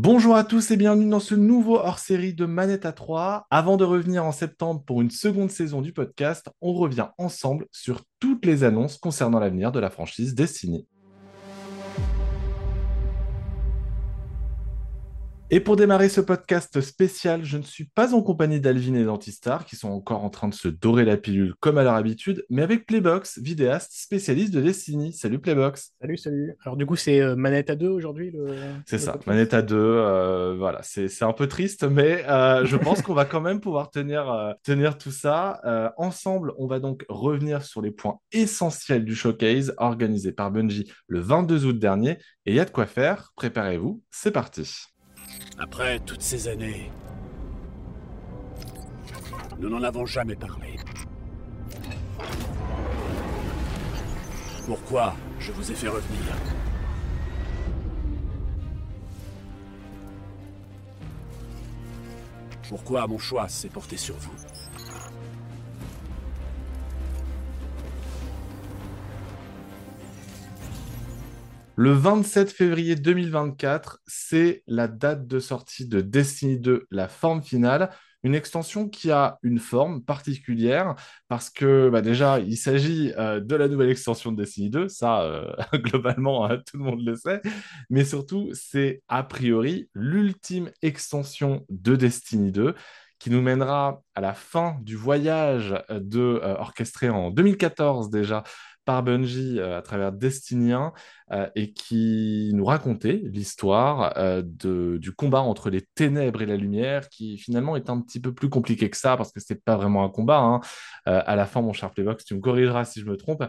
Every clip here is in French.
Bonjour à tous et bienvenue dans ce nouveau hors-série de Manette à 3. Avant de revenir en septembre pour une seconde saison du podcast, on revient ensemble sur toutes les annonces concernant l'avenir de la franchise Destiny. Et pour démarrer ce podcast spécial, je ne suis pas en compagnie d'Alvin et d'Antistar, qui sont encore en train de se dorer la pilule comme à leur habitude, mais avec Playbox, vidéaste spécialiste de Destiny. Salut Playbox. Salut, salut. Alors du coup, c'est euh, manette à deux aujourd'hui C'est ça, manette à deux. Euh, voilà, c'est un peu triste, mais euh, je pense qu'on va quand même pouvoir tenir, tenir tout ça. ensemble, on va donc revenir sur les points essentiels du showcase organisé par Bungie le 22 août dernier. Et il y a de quoi faire, préparez-vous, c'est parti. Après toutes ces années, nous n'en avons jamais parlé. Pourquoi je vous ai fait revenir? Pourquoi mon choix s'est porté sur vous? Le 27 février 2024, c'est la date de sortie de Destiny 2, la forme finale. Une extension qui a une forme particulière parce que bah, déjà, il s'agit euh, de la nouvelle extension de Destiny 2, ça euh, globalement hein, tout le monde le sait, mais surtout c'est a priori l'ultime extension de Destiny 2 qui nous mènera à la fin du voyage de, euh, orchestré en 2014 déjà par Bungie euh, à travers Destinien euh, et qui nous racontait l'histoire euh, du combat entre les ténèbres et la lumière qui finalement est un petit peu plus compliqué que ça parce que c'est pas vraiment un combat. Hein. à la fin, mon cher Playbox, tu me corrigeras si je me trompe.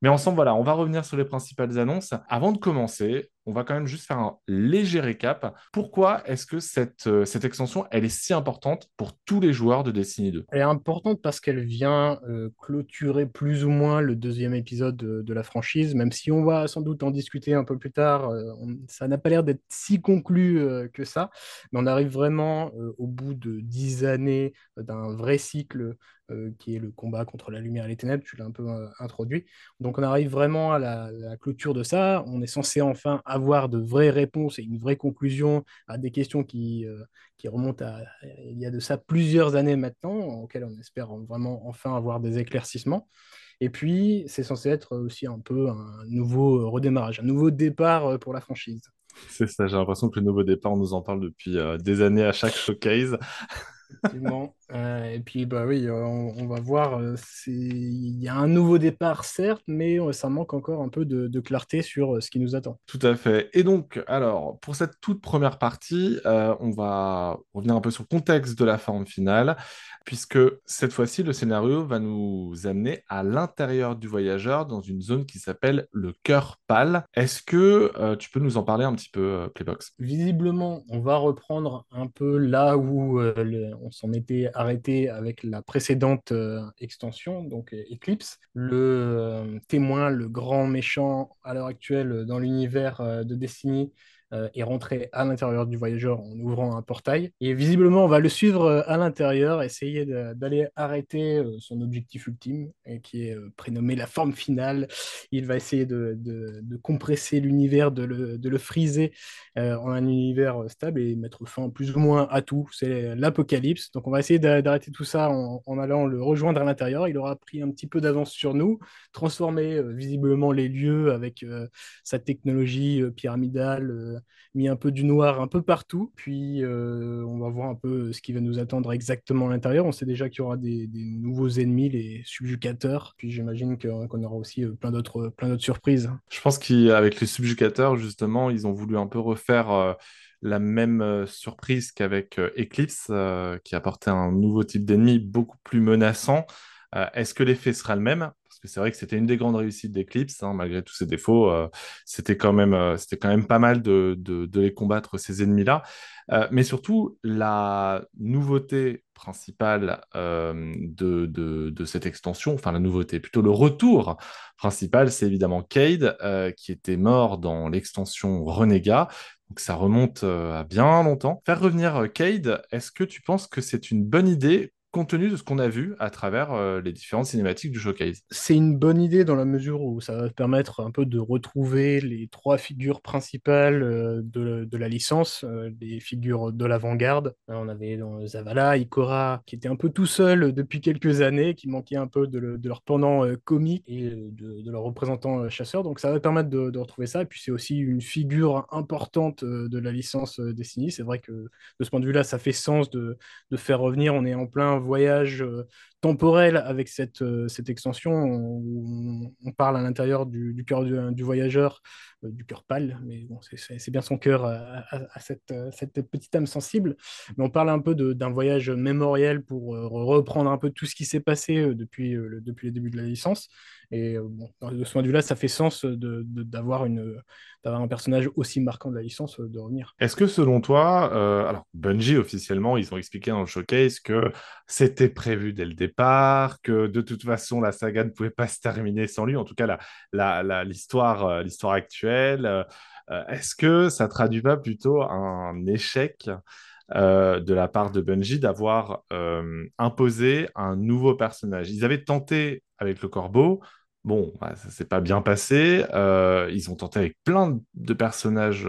Mais ensemble, voilà, on va revenir sur les principales annonces. Avant de commencer, on va quand même juste faire un léger récap. Pourquoi est-ce que cette, euh, extension, elle est si importante pour tous les joueurs de Destiny 2 Elle est importante parce qu'elle vient euh, clôturer plus ou moins le deuxième épisode de, la franchise, même si on va sans doute en discuter un peu plus tard. Euh, ça n'a pas l'air d'être si conclu que ça, mais on arrive vraiment au bout de dix années d'un vrai cycle qui est le combat contre la lumière et les ténèbres, tu l'as un peu introduit. Donc on arrive vraiment à la, clôture de ça. On est censé enfin avoir de vraies réponses et une vraie conclusion à des questions qui, euh, qui remontent à il y a de ça plusieurs années maintenant, auxquelles on espère vraiment enfin avoir des éclaircissements. Et puis, c'est censé être aussi un peu un nouveau redémarrage, un nouveau départ euh, pour la franchise. C'est ça, j'ai l'impression que le nouveau départ, on nous en parle depuis euh, des années à chaque showcase. Effectivement. Euh, et puis, bah oui, euh, on, va voir. Euh, il y a un nouveau départ, certes, mais ça manque encore un peu de, clarté sur ce qui nous attend. Tout à fait. Et donc, alors, pour cette toute première partie, on va revenir un peu sur le contexte de la forme finale puisque cette fois-ci, le scénario va nous amener à l'intérieur du voyageur dans une zone qui s'appelle le cœur pâle. Est-ce que euh, tu peux nous en parler un petit peu, Playbox? Visiblement, on va reprendre un peu là où on s'en était arrêté avec la précédente extension, donc Eclipse. Le témoin, le grand méchant à l'heure actuelle dans l'univers de Destiny, euh, est rentré à l'intérieur du voyageur en ouvrant un portail. Et visiblement, on va le suivre euh, à l'intérieur, essayer d'aller arrêter euh, son objectif ultime, qui est prénommé la forme finale. Il va essayer de, compresser l'univers, de le, friser en un univers stable et mettre fin plus ou moins à tout. C'est l'apocalypse. Donc on va essayer d'arrêter tout ça en, allant le rejoindre à l'intérieur. Il aura pris un petit peu d'avance sur nous, transformé visiblement les lieux avec sa technologie pyramidale mis un peu du noir un peu partout. Puis euh, on va voir un peu ce qui va nous attendre exactement à l'intérieur. On sait déjà qu'il y aura des, nouveaux ennemis, les subjugateurs. Puis j'imagine qu'on aura aussi euh, plein d'autres plein d'autres surprises. Je pense qu'avec les subjugateurs, justement, ils ont voulu un peu refaire euh, la même surprise qu'avec Eclipse, qui apportait un nouveau type d'ennemi beaucoup plus menaçant. Est-ce que l'effet sera le même? C'est vrai que c'était une des grandes réussites d'Eclipse, hein, malgré tous ses défauts. Euh, c'était quand, même, euh, quand même pas mal de, de, les combattre, ces ennemis-là. Euh, mais surtout, la nouveauté principale de, de, cette extension, enfin la nouveauté, plutôt le retour principal, c'est évidemment Cade, qui était mort dans l'extension Renégat. Donc ça remonte à bien longtemps. Faire revenir Cade, est-ce que tu penses que c'est une bonne idée compte tenu de ce qu'on a vu à travers euh, les différentes cinématiques du showcase. C'est une bonne idée dans la mesure où ça va permettre un peu de retrouver les trois figures principales euh, de, de, la licence, euh, les figures de l'avant-garde. On avait dans Zavala, Ikora, qui était un peu tout seul depuis quelques années, qui manquait un peu de, de leur pendant comique et de, de, leur représentant chasseur. Donc ça va permettre de, retrouver ça. Et puis c'est aussi une figure importante de la licence Destiny. C'est vrai que de ce point de vue-là, ça fait sens de, faire revenir. On est en plein voyage euh, temporel avec cette, euh, cette extension. On, on, parle à l'intérieur du, cœur du, voyageur, euh, du cœur pâle, mais bon, c'est bien son cœur à, cette, cette, petite âme sensible. Mais on parle un peu d'un voyage mémoriel pour reprendre un peu tout ce qui s'est passé depuis, depuis les débuts de la licence. Et de ce point de vue-là, ça fait sens d'avoir une d'avoir un personnage aussi marquant de la licence de revenir. Est-ce que selon toi, alors Bungie officiellement, ils ont expliqué dans le showcase que c'était prévu dès le départ, que de toute façon la saga ne pouvait pas se terminer sans lui, en tout cas l'histoire la, l'histoire actuelle. Euh, est-ce que ça traduit pas plutôt un échec euh, de la part de Bungie d'avoir euh, imposé un nouveau personnage? Ils avaient tenté avec le corbeau, Bon, bah, ça s'est pas bien passé. ils ont tenté avec plein de personnages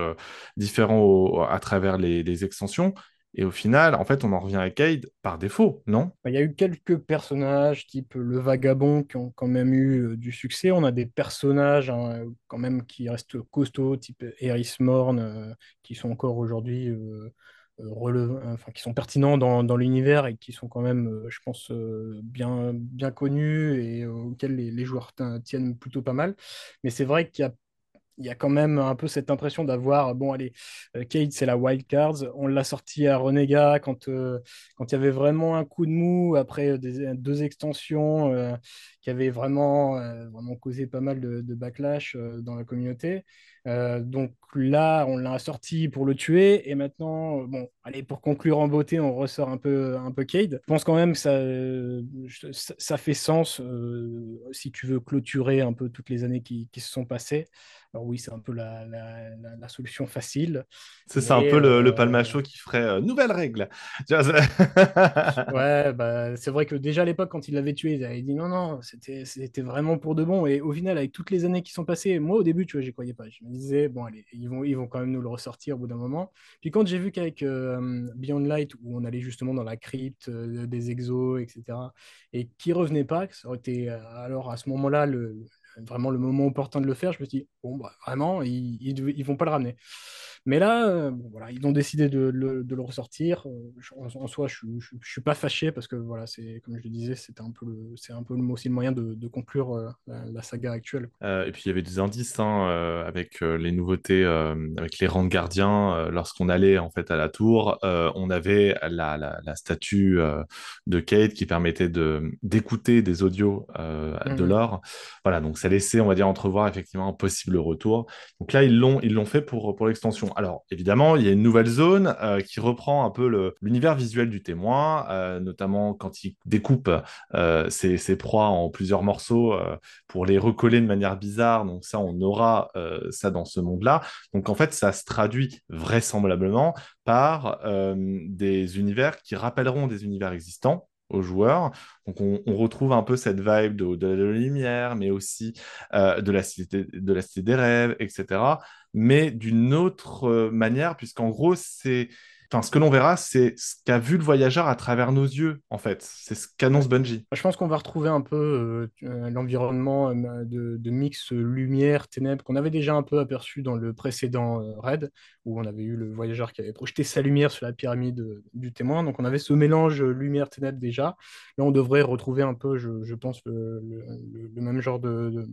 différents à travers les, extensions. Et au final, en fait, on en revient à Cade par défaut, non? Il y a eu quelques personnages, type le vagabond, qui ont quand même eu euh, du succès. On a des personnages hein, quand même qui restent costauds, type Eris Morn, euh, qui sont encore aujourd'hui euh, enfin, qui sont pertinents dans, dans l'univers et qui sont quand même, je pense, bien, bien connus et auxquels les, les joueurs tiennent plutôt pas mal. Mais c'est vrai qu'il y a il y a quand même un peu cette impression d'avoir, bon, allez, euh, Kate, c'est la wild cards. On l'a sorti à Renega quand, euh, quand il y avait vraiment un coup de mou après deux extensions euh, qui avaient vraiment, vraiment causé pas mal de, backlash dans la communauté. donc là, on l'a sorti pour le tuer. Et maintenant, bon, allez, pour conclure en beauté, on ressort un peu, un peu Cade. Je pense quand même que ça, ça, fait sens si tu veux clôturer un peu toutes les années qui, qui se sont passées. Alors oui, c'est un peu la, la, solution facile. C'est ça, un peu le, le euh, palmacho qui ferait euh, nouvelle règle. ouais, bah, c'est vrai que déjà à l'époque, quand il l'avait tué, ils avaient dit non, non, c'était vraiment pour de bon. Et au final, avec toutes les années qui sont passées, moi au début, tu vois, j'y croyais pas. Je me disais, bon, allez, ils vont, ils vont quand même nous le ressortir au bout d'un moment. Puis quand j'ai vu qu'avec euh, Beyond Light, où on allait justement dans la crypte des exos, etc., et qui revenait pas, ça aurait été alors à ce moment-là le, vraiment le moment opportun de le faire, je me suis dit, bon, bah, vraiment, ils, ils, vont pas le ramener. Mais là, euh, voilà, ils ont décidé de, le ressortir. Euh, en, soi, je, ne suis pas fâché parce que, voilà, c'est comme je le disais, c'était un peu le, c'est un peu aussi le moyen de, conclure euh, la, saga actuelle. et puis il y avait des indices hein, avec les nouveautés, avec les rangs de gardiens. Lorsqu'on allait en fait à la tour, on avait la, la, statue de Kate qui permettait de d'écouter des audios de mhm. l'or. Voilà, donc ça laissait, on va dire, entrevoir effectivement un possible retour. Donc là, ils l'ont, ils l'ont fait pour, pour l'extension. Alors, évidemment, il y a une nouvelle zone euh, qui reprend un peu l'univers visuel du témoin, euh, notamment quand il découpe euh, ses, ses, proies en plusieurs morceaux pour les recoller de manière bizarre. Donc ça, on aura ça dans ce monde-là. Donc en fait, ça se traduit vraisemblablement par des univers qui rappelleront des univers existants aux joueurs. Donc on, retrouve un peu cette vibe de, la lumière, mais aussi euh, de, la cité, de la cité des rêves, etc. Mais d'une autre euh, manière, puisqu'en gros, c'est Enfin, ce que l'on verra, c'est ce qu'a vu le voyageur à travers nos yeux, en fait. C'est ce qu'annonce Bungie. Je pense qu'on va retrouver un peu euh, l'environnement euh, de, mix lumière-ténèbres qu'on avait déjà un peu aperçu dans le précédent euh, raid, où on avait eu le voyageur qui avait projeté sa lumière sur la pyramide du témoin. Donc on avait ce mélange lumière-ténèbres déjà. Là, on devrait retrouver un peu, je, pense, le, même genre de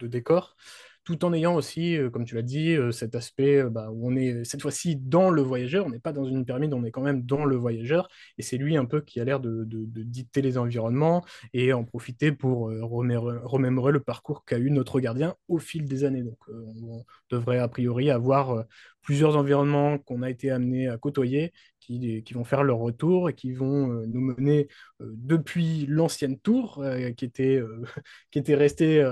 décor tout en ayant aussi, euh, comme tu l'as dit, euh, cet aspect euh, bah, où on est cette fois-ci dans le voyageur, on n'est pas dans une pyramide, on est quand même dans le voyageur, et c'est lui un peu qui a l'air de, dicter les environnements et en profiter pour remémorer, le parcours qu'a eu notre gardien au fil des années. Donc on devrait a priori avoir plusieurs environnements qu'on a été amené à côtoyer qui, qui, vont faire leur retour et qui vont nous mener depuis l'ancienne tour qui, était, qui était restée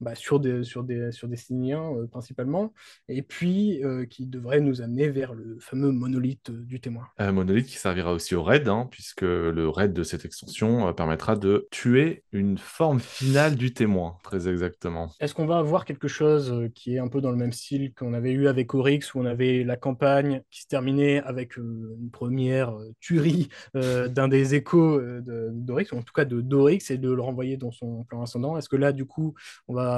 bah, sur, des, sur, des, sur Destiny 1 principalement, et puis qui devrait nous amener vers le fameux monolithe du témoin. Un monolithe qui servira aussi au raid, hein, puisque le raid de cette extension permettra de tuer une forme finale du témoin, très exactement. Est-ce qu'on va avoir quelque chose qui est un peu dans le même style qu'on avait eu avec Oryx, où on avait la campagne qui se terminait avec une première tuerie d'un des échos d'Oryx, ou en tout cas de d'Oryx, et de le renvoyer dans son plan ascendant? Est-ce que là, du coup, on va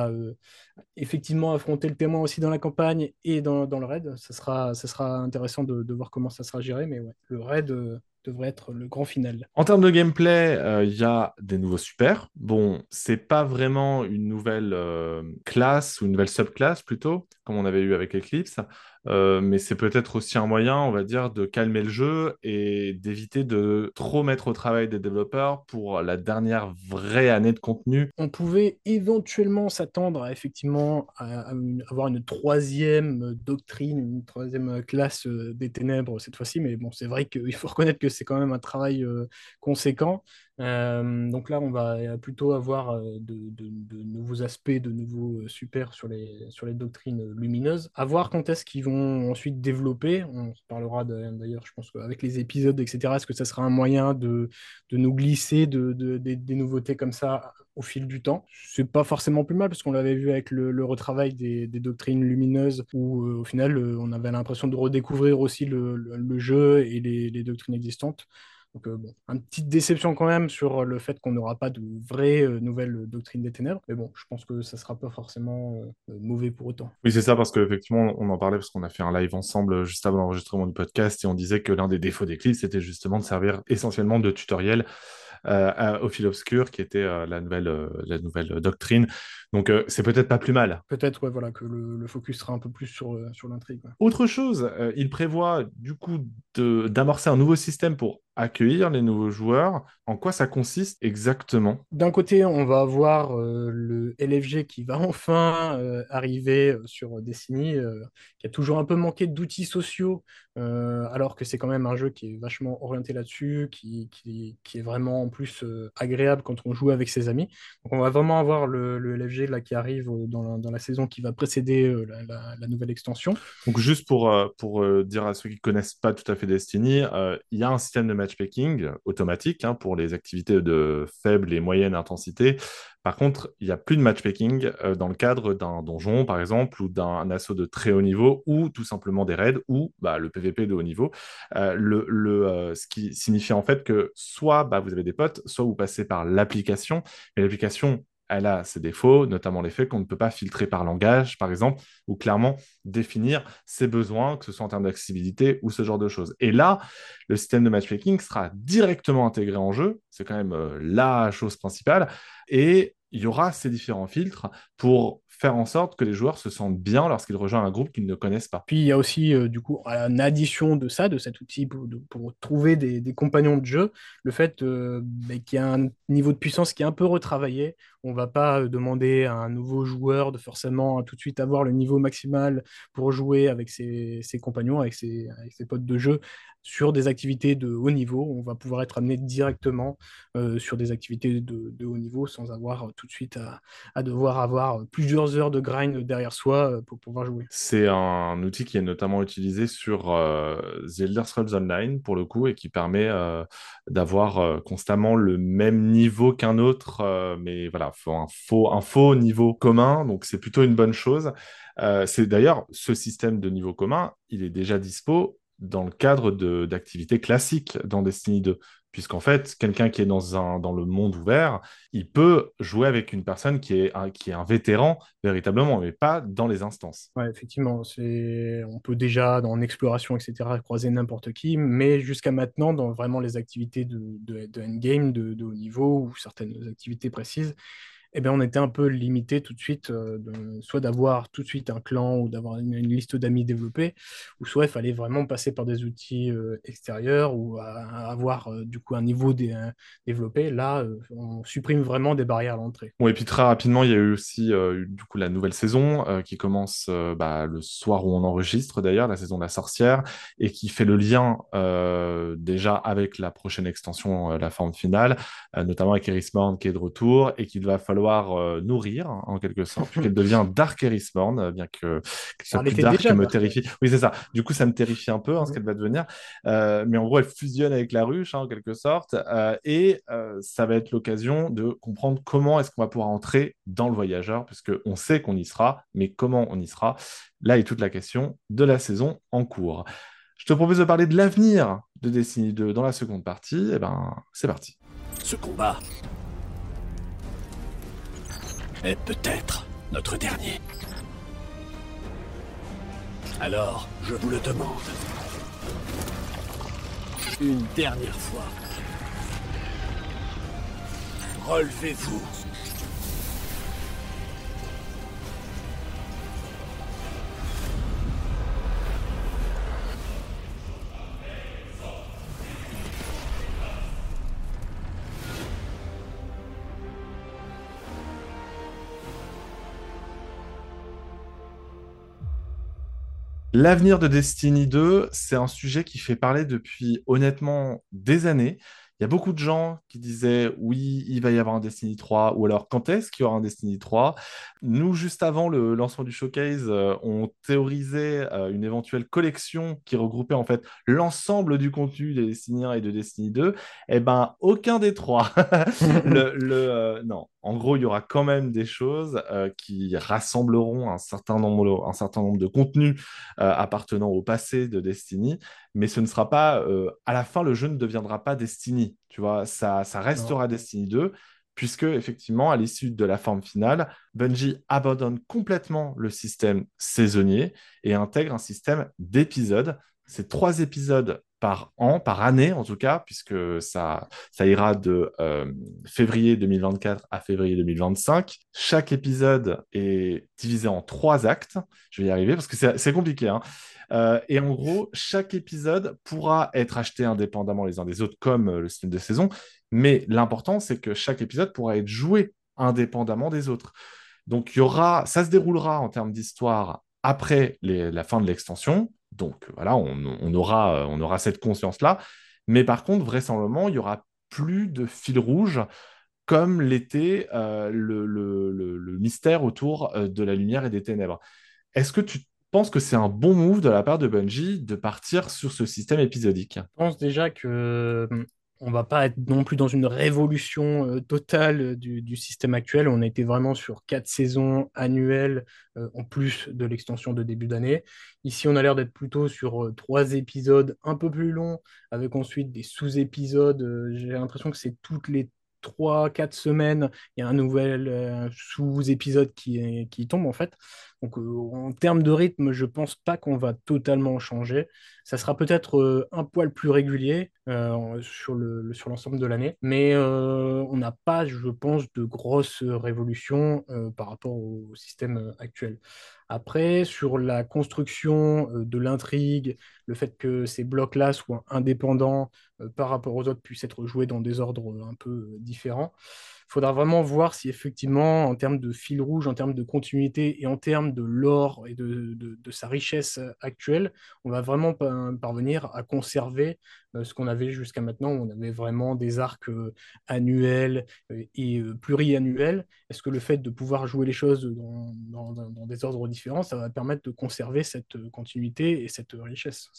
effectivement affronter le témoin aussi dans la campagne et dans, dans le raid ça sera, ça sera intéressant de, voir comment ça sera géré, mais le raid devrait être le grand final. En termes de gameplay, euh, il y a des nouveaux super. Bon, c'est pas vraiment une nouvelle euh, classe ou une nouvelle subclasse plutôt, comme on avait eu avec Eclipse. Euh, mais c'est peut-être aussi un moyen, on va dire, de calmer le jeu et d'éviter de trop mettre au travail des développeurs pour la dernière vraie année de contenu. On pouvait éventuellement s'attendre à effectivement avoir une troisième doctrine, une troisième classe euh, des ténèbres cette fois-ci, mais bon, c'est vrai qu'il faut reconnaître que c'est quand même un travail euh, conséquent. Euh, donc là, on va plutôt avoir euh, de, nouveaux aspects, de nouveaux euh, super sur les, sur les doctrines lumineuses. À voir quand est-ce qu'ils vont ensuite développer. On parlera d'ailleurs, je pense qu'avec les épisodes, etc., est-ce que ça sera un moyen de, nous glisser des nouveautés comme ça au fil du temps? C'est pas forcément plus mal parce qu'on l'avait vu avec le, retravail des, doctrines lumineuses où au final on avait l'impression de redécouvrir aussi le, jeu et les doctrines existantes. Donc, euh, bon, une petite déception quand même sur le fait qu'on n'aura pas de vraie euh, nouvelle doctrine des ténèbres. Mais bon, je pense que ça sera pas forcément euh, mauvais pour autant. Oui, c'est ça, parce qu'effectivement, on en parlait parce qu'on a fait un live ensemble juste avant l'enregistrement du podcast et on disait que l'un des défauts d'Eclipse, c'était justement de servir essentiellement de tutoriel au fil obscur, qui était la, nouvelle, la nouvelle doctrine. Donc, c'est peut-être pas plus mal. Peut-être, ouais, voilà, que le, focus sera un peu plus sur, sur l'intrigue. Autre chose, il prévoit du coup d'amorcer un nouveau système pour accueillir les nouveaux joueurs. En quoi ça consiste exactement? D'un côté, on va avoir euh, le LFG qui va enfin euh, arriver euh, sur Destiny, qui a toujours un peu manqué d'outils sociaux, alors que c'est quand même un jeu qui est vachement orienté là-dessus, qui, qui, est vraiment en plus agréable quand on joue avec ses amis. Donc on va vraiment avoir le, LFG là, qui arrive dans la, dans la, saison qui va précéder la, la, nouvelle extension. Donc juste pour, pour dire à ceux qui ne connaissent pas tout à fait Destiny, il y a un système de matchmaking automatique hein, pour les activités de faible et moyenne intensité. Par contre, il n'y a plus de matchmaking euh, dans le cadre d'un donjon, par exemple, ou d'un assaut de très haut niveau, ou tout simplement des raids, ou bah, le PVP de haut niveau. Euh, le, euh, ce qui signifie en fait que soit bah, vous avez des potes, soit vous passez par l'application. Mais l'application elle a ses défauts, notamment les faits qu'on ne peut pas filtrer par langage, par exemple, ou clairement définir ses besoins, que ce soit en termes d'accessibilité ou ce genre de choses. Et là, le système de matchmaking sera directement intégré en jeu, c'est quand même euh, la chose principale, et il y aura ces différents filtres pour faire en sorte que les joueurs se sentent bien lorsqu'ils rejoignent un groupe qu'ils ne connaissent pas. Puis il y a aussi, euh, du coup, une addition de ça, de cet outil pour, trouver des, compagnons de jeu, le fait euh, bah, qu'il y a un niveau de puissance qui est un peu retravaillé. On va pas demander à un nouveau joueur de forcément tout de suite avoir le niveau maximal pour jouer avec ses, compagnons, avec ses, avec potes de jeu sur des activités de haut niveau. On va pouvoir être amené directement sur des activités de, haut niveau sans avoir tout de suite à, devoir avoir plusieurs heures de grind derrière soi pour pouvoir jouer. C'est un outil qui est notamment utilisé sur euh, The Scrolls Online pour le coup et qui permet d'avoir constamment le même niveau qu'un autre, mais voilà, un faux, niveau commun, donc c'est plutôt une bonne chose. c'est d'ailleurs ce système de niveau commun, il est déjà dispo dans le cadre d'activités classiques dans Destiny 2 puisqu'en fait, quelqu'un qui est dans, un, le monde ouvert, il peut jouer avec une personne qui est un, vétéran véritablement, mais pas dans les instances. Oui, effectivement, on peut déjà, dans exploration, etc., croiser n'importe qui, mais jusqu'à maintenant, dans vraiment les activités de, de, endgame, de, de haut niveau, ou certaines activités précises, eh bien, on était un peu limité tout de suite, euh, soit d'avoir tout de suite un clan ou d'avoir une, liste d'amis développée, ou soit il fallait vraiment passer par des outils euh, extérieurs ou avoir euh, du coup un niveau développé. Là, on supprime vraiment des barrières à l'entrée. Et puis très rapidement, il y a eu aussi du coup la nouvelle saison qui commence bah, le soir où on enregistre d'ailleurs, la saison de la sorcière, et qui fait le lien déjà avec la prochaine extension, la forme finale, notamment avec Eris Morn qui est de retour et qu'il va falloir falloir nourrir, hein, en quelque sorte, puisqu'elle devient Dark Erisborn, bien que, que soit Elle plus était dark déjà me dark. terrifie. Oui, c'est ça. Du coup, ça me terrifie un peu, hein, ce Mhm. qu'elle va devenir. Euh, mais en gros, elle fusionne avec la ruche, hein, en quelque sorte. Euh, et euh, ça va être l'occasion de comprendre comment est-ce qu'on va pouvoir entrer dans le voyageur, puisque on sait qu'on y sera, mais comment on y sera? Là est toute la question de la saison en cours. Je te propose de parler de l'avenir de Destiny 2 dans la seconde partie. Et ben, c'est parti. Ce combat est peut-être notre dernier. Alors, je vous le demande. Une dernière fois. Relevez-vous. L'avenir de Destiny 2, c'est un sujet qui fait parler depuis honnêtement des années. Il y a beaucoup de gens qui disaient oui, il va y avoir un Destiny 3, ou alors quand est-ce qu'il y aura un Destiny 3 Nous, juste avant le lancement du showcase, euh, on théorisait euh, une éventuelle collection qui regroupait en fait l'ensemble du contenu de Destiny 1 et de Destiny 2. Eh ben, aucun des trois. le, euh, non, en gros, il y aura quand même des choses qui rassembleront un certain nombre, un certain nombre de contenus appartenant au passé de Destiny, mais ce ne sera pas, euh, à la fin, le jeu ne deviendra pas Destiny, tu vois, ça, ça restera Destiny 2, puisque effectivement, à l'issue de la forme finale, Bungie abandonne complètement le système saisonnier et intègre un système d'épisodes. C'est trois épisodes par an, par année en tout cas, puisque ça, ça ira de euh, février 2024 à février 2025. Chaque épisode est divisé en trois actes. Je vais y arriver parce que c'est compliqué. Hein. Euh, et en gros, chaque épisode pourra être acheté indépendamment les uns des autres, comme le système de saison. Mais l'important, c'est que chaque épisode pourra être joué indépendamment des autres. Donc, il y aura, ça se déroulera en termes d'histoire après la fin de l'extension. Donc, voilà, on, aura, on aura cette conscience-là. Mais par contre, vraisemblablement, il y aura plus de fil rouge comme l'était euh, le, le, le, mystère autour euh, de la lumière et des ténèbres. Est-ce que tu penses que c'est un bon move de la part de Bungie de partir sur ce système épisodique? Je pense déjà que on va pas être non plus dans une révolution euh, totale du, du, système actuel. On a été vraiment sur quatre saisons annuelles euh, en plus de l'extension de début d'année. Ici, on a l'air d'être plutôt sur euh, trois épisodes un peu plus longs, avec ensuite des sous-épisodes. J'ai l'impression que c'est toutes les trois, quatre semaines, il y a un nouvel euh, sous-épisode qui tombe en fait. Donc euh, en termes de rythme, je pense pas qu'on va totalement changer. Ça sera peut-être euh, un poil plus régulier euh, sur sur l'ensemble de l'année, mais on n'a pas, je pense, de grosses révolutions par rapport au, système actuel. Après, sur la construction de l'intrigue, le fait que ces blocs-là soient indépendants par rapport aux autres puissent être joués dans des ordres un peu différents. Il faudra vraiment voir si effectivement, en termes de fil rouge, en termes de continuité et en termes de lore et de, de, sa richesse actuelle, on va vraiment parvenir à conserver euh, ce qu'on avait jusqu'à maintenant. On avait vraiment des arcs euh, annuels euh, et pluriannuels. Est-ce que le fait de pouvoir jouer les choses dans, dans, des ordres différents, ça va permettre de conserver cette continuité et cette richesse?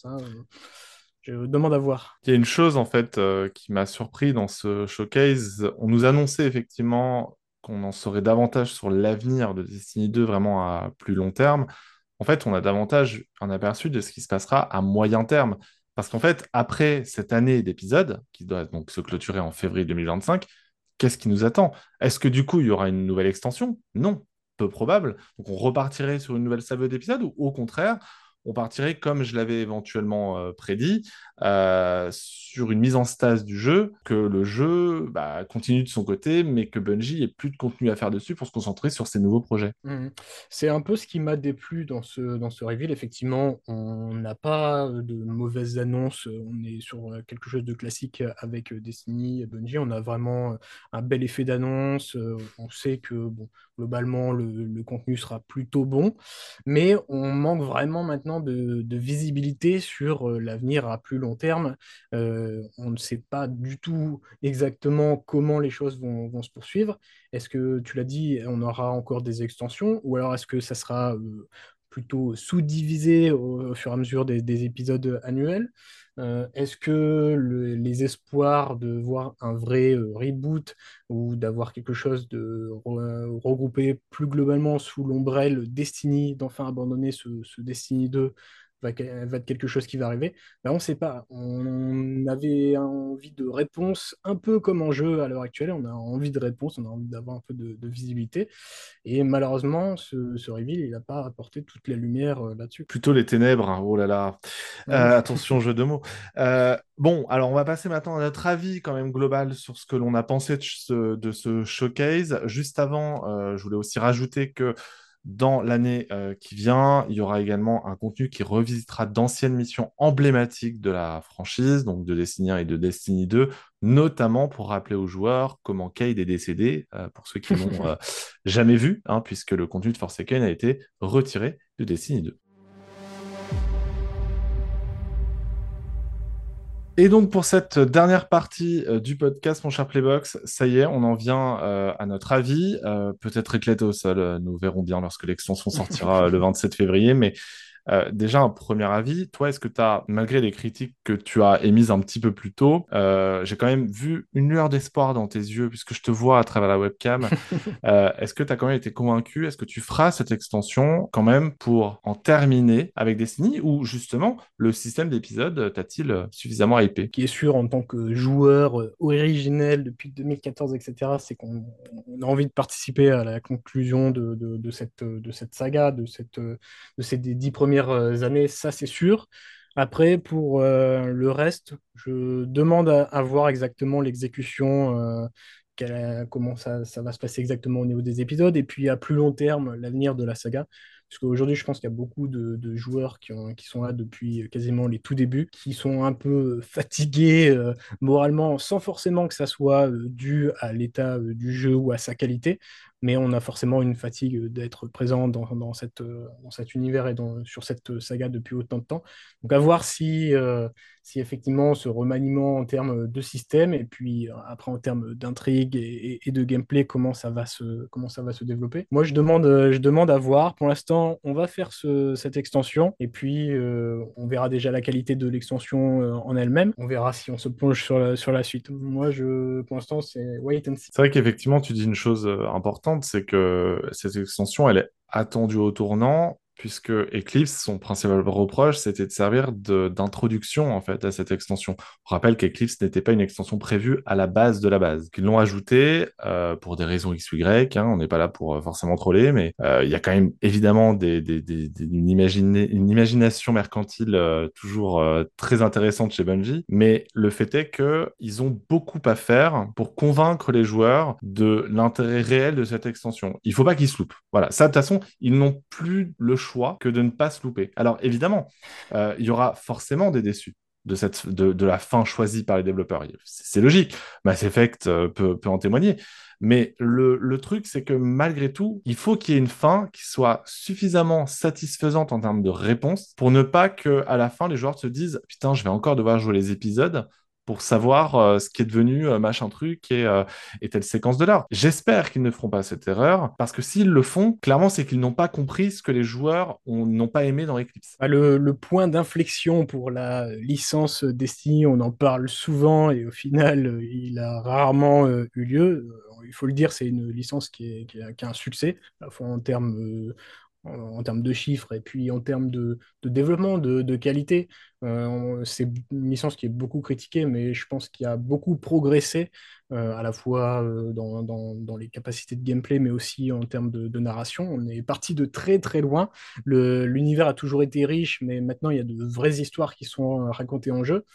Je demande à voir. Il y a une chose en fait euh, qui m'a surpris dans ce showcase. On nous annonçait effectivement qu'on en saurait davantage sur l'avenir de Destiny 2 vraiment à plus long terme. En fait, on a davantage un aperçu de ce qui se passera à moyen terme. Parce qu'en fait, après cette année d'épisodes, qui doit donc se clôturer en février 2025, qu'est-ce qui nous attend? Est-ce que du coup, il y aura une nouvelle extension? Non, peu probable. Donc on repartirait sur une nouvelle salve d'épisodes ou au contraire, on partirait, comme je l'avais éventuellement euh, prédit, euh, sur une mise en stase du jeu, que le jeu bah, continue de son côté, mais que Bungie ait plus de contenu à faire dessus pour se concentrer sur ses nouveaux projets. Mmh. C'est un peu ce qui m'a déplu dans ce, dans ce reveal. Effectivement, on n'a pas de mauvaises annonces, on est sur quelque chose de classique avec Destiny et Bungie. On a vraiment un bel effet d'annonce, on sait que bon, globalement le, le, contenu sera plutôt bon, mais on manque vraiment maintenant de, de visibilité sur l'avenir à plus long long terme. on ne sait pas du tout exactement comment les choses vont, se poursuivre. Est-ce que, tu l'as dit, on aura encore des extensions ou alors est-ce que ça sera plutôt sous-divisé au, fur et à mesure des, épisodes annuels? Euh, est-ce que les espoirs de voir un vrai euh, reboot ou d'avoir quelque chose de regroupé plus globalement sous l'ombrelle Destiny, d'enfin abandonner ce, ce Destiny 2 va, être quelque chose qui va arriver. Ben, on ne sait pas. On avait envie de réponse, un peu comme en jeu à l'heure actuelle. On a envie de réponse, on a envie d'avoir un peu de, visibilité. Et malheureusement, ce, ce reveal, il n'a pas apporté toute la lumière euh, là-dessus. Plutôt les ténèbres. Hein. Oh là là. Euh, attention, jeu de mots. Euh, bon, alors on va passer maintenant à notre avis quand même global sur ce que l'on a pensé de ce, de ce showcase. Juste avant, je voulais aussi rajouter que dans l'année euh, qui vient, il y aura également un contenu qui revisitera d'anciennes missions emblématiques de la franchise, donc de Destiny 1 et de Destiny 2, notamment pour rappeler aux joueurs comment Cade est décédé, euh, pour ceux qui n'ont euh, jamais vu, hein, puisque le contenu de Forsaken a été retiré de Destiny 2. Et donc pour cette dernière partie euh, du podcast, mon cher Playbox, ça y est, on en vient euh, à notre avis. Euh, peut-être éclaté au sol, nous verrons bien lorsque l'extension sortira le 27 février, mais euh, déjà, un premier avis, toi, est-ce que tu as, malgré les critiques que tu as émises un petit peu plus tôt, euh, j'ai quand même vu une lueur d'espoir dans tes yeux, puisque je te vois à travers la webcam. Euh, est-ce que tu as quand même été convaincu? Est-ce que tu feras cette extension quand même pour en terminer avec Destiny? Ou justement le système d'épisodes t'a-t-il suffisamment hypé? Ce qui est sûr en tant que joueur originel depuis 2014, etc., c'est qu'on a envie de participer à la conclusion de, de, cette, de cette saga, de, cette, de ces dix premiers euh, années, ça c'est sûr. Après, pour euh, le reste, je demande à, voir exactement l'exécution, euh, comment ça, ça, va se passer exactement au niveau des épisodes, et puis à plus long terme, l'avenir de la saga. Parce qu'aujourd'hui, je pense qu'il y a beaucoup de, joueurs qui, sont là depuis quasiment les tout débuts, qui sont un peu fatigués moralement, sans forcément que ça soit dû à l'état du jeu ou à sa qualité, mais on a forcément une fatigue d'être présent dans, cette, dans cet univers et sur cette saga depuis autant de temps. Donc à voir si, euh, effectivement ce remaniement en termes de système et puis euh, après en termes d'intrigue et, de gameplay, comment ça, va se, comment ça va se développer. Moi, je demande, je demande à voir. Pour l'instant, on va faire cette extension et puis euh, on verra déjà la qualité de l'extension en elle-même. On verra si on se plonge sur la, sur la suite. Moi, je, pour l'instant, c'est wait and see. C'est vrai qu'effectivement, tu dis une chose importante c'est que cette extension, elle est attendue au tournant puisque Eclipse, son principal reproche, c'était de servir d'introduction en fait à cette extension. On rappelle qu'Eclipse n'était pas une extension prévue à la base de la base. Ils l'ont ajouté euh, pour des raisons X ou Y. Hein, on n'est pas là pour euh, forcément troller, mais euh, il y a quand même évidemment une, imagination mercantile toujours très intéressante chez Bungie. Mais le fait est qu'ils ont beaucoup à faire pour convaincre les joueurs de l'intérêt réel de cette extension. Il faut pas qu'ils se loupent. Voilà. Ça, de toute façon, ils n'ont plus le choix que de ne pas se louper. Alors évidemment, euh, il y aura forcément des déçus de, cette, de, la fin choisie par les développeurs. C'est logique. Mass Effect euh, peut, peut, en témoigner. Mais le, le truc, c'est que malgré tout, il faut qu'il y ait une fin qui soit suffisamment satisfaisante en termes de réponse pour ne pas que à la fin, les joueurs se disent Putain, je vais encore devoir jouer les épisodes pour savoir euh, ce qui est devenu euh, machin truc et, euh, et, telle séquence de l'art. J'espère qu'ils ne feront pas cette erreur, parce que s'ils le font, clairement, c'est qu'ils n'ont pas compris ce que les joueurs n'ont pas aimé dans Eclipse. Bah, le, le point d'inflexion pour la licence Destiny, on en parle souvent et au final, il a rarement eu lieu. Il faut le dire, c'est une licence qui, est, qui, qui, a, un succès, à la fois en termes en, termes de chiffres et puis en termes de, développement, de, qualité. Euh, c'est une licence qui est beaucoup critiquée, mais je pense qu'il a beaucoup progressé, euh, à la fois euh, dans, les capacités de gameplay, mais aussi en termes de, narration. On est parti de très très loin. L'univers a toujours été riche, mais maintenant il y a de vraies histoires qui sont racontées en jeu.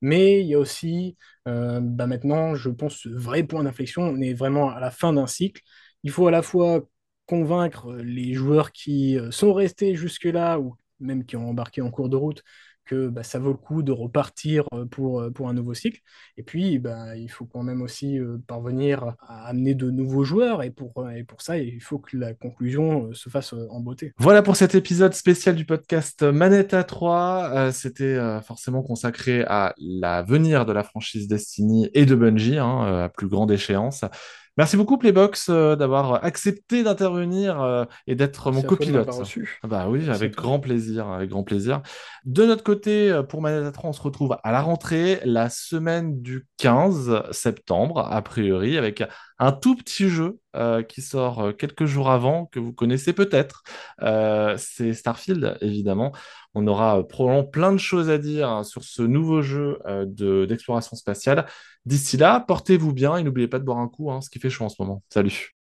Mais il y a aussi, bah maintenant, je pense, ce vrai point d'inflexion. On est vraiment à la fin d'un cycle. Il faut à la fois convaincre les joueurs qui euh, sont restés jusque-là ou même qui ont embarqué en cours de route que bah, ça vaut le coup de repartir euh, pour, euh, pour un nouveau cycle. Et puis, bah, il faut quand même aussi euh, parvenir à amener de nouveaux joueurs. Et pour, et pour ça, il faut que la conclusion se fasse en beauté. Voilà pour cet épisode spécial du podcast Manette à 3. C'était forcément consacré à l'avenir de la franchise Destiny et de Bungie, hein, à plus grande échéance. Merci beaucoup Playbox euh, d'avoir accepté d'intervenir euh, et d'être mon copilote. Ah bah oui, avec grand plaisir, avec grand plaisir. De notre côté, euh, pour Manette 3, on se retrouve à la rentrée, la semaine du 15 septembre, a priori, avec un tout petit jeu qui sort quelques jours avant, que vous connaissez peut-être. c'est Starfield, évidemment. On aura probablement plein de choses à dire hein, sur ce nouveau jeu d'exploration spatiale. D'ici là, portez-vous bien et n'oubliez pas de boire un coup, hein, ce qui fait chaud en ce moment. Salut